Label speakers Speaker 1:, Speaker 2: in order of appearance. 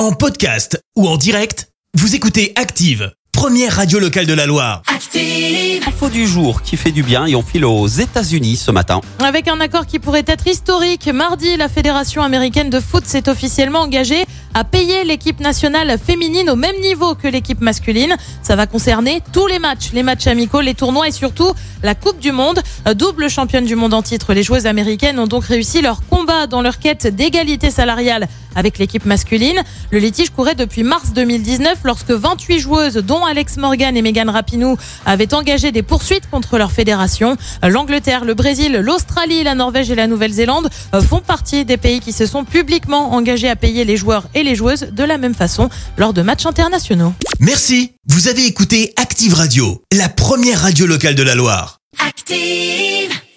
Speaker 1: En podcast ou en direct, vous écoutez Active, première radio locale de la Loire.
Speaker 2: Active.
Speaker 3: Info du jour qui fait du bien et on file aux États-Unis ce matin.
Speaker 4: Avec un accord qui pourrait être historique, mardi, la Fédération américaine de foot s'est officiellement engagée à payer l'équipe nationale féminine au même niveau que l'équipe masculine. Ça va concerner tous les matchs, les matchs amicaux, les tournois et surtout la Coupe du Monde. Double championne du monde en titre, les joueuses américaines ont donc réussi leur combat dans leur quête d'égalité salariale avec l'équipe masculine. Le litige courait depuis mars 2019 lorsque 28 joueuses, dont Alex Morgan et Megan Rapinoe, avaient engagé des poursuites contre leur fédération. L'Angleterre, le Brésil, l'Australie, la Norvège et la Nouvelle-Zélande font partie des pays qui se sont publiquement engagés à payer les joueurs et les joueuses de la même façon lors de matchs internationaux.
Speaker 1: Merci, vous avez écouté Active Radio, la première radio locale de la Loire.
Speaker 2: Active.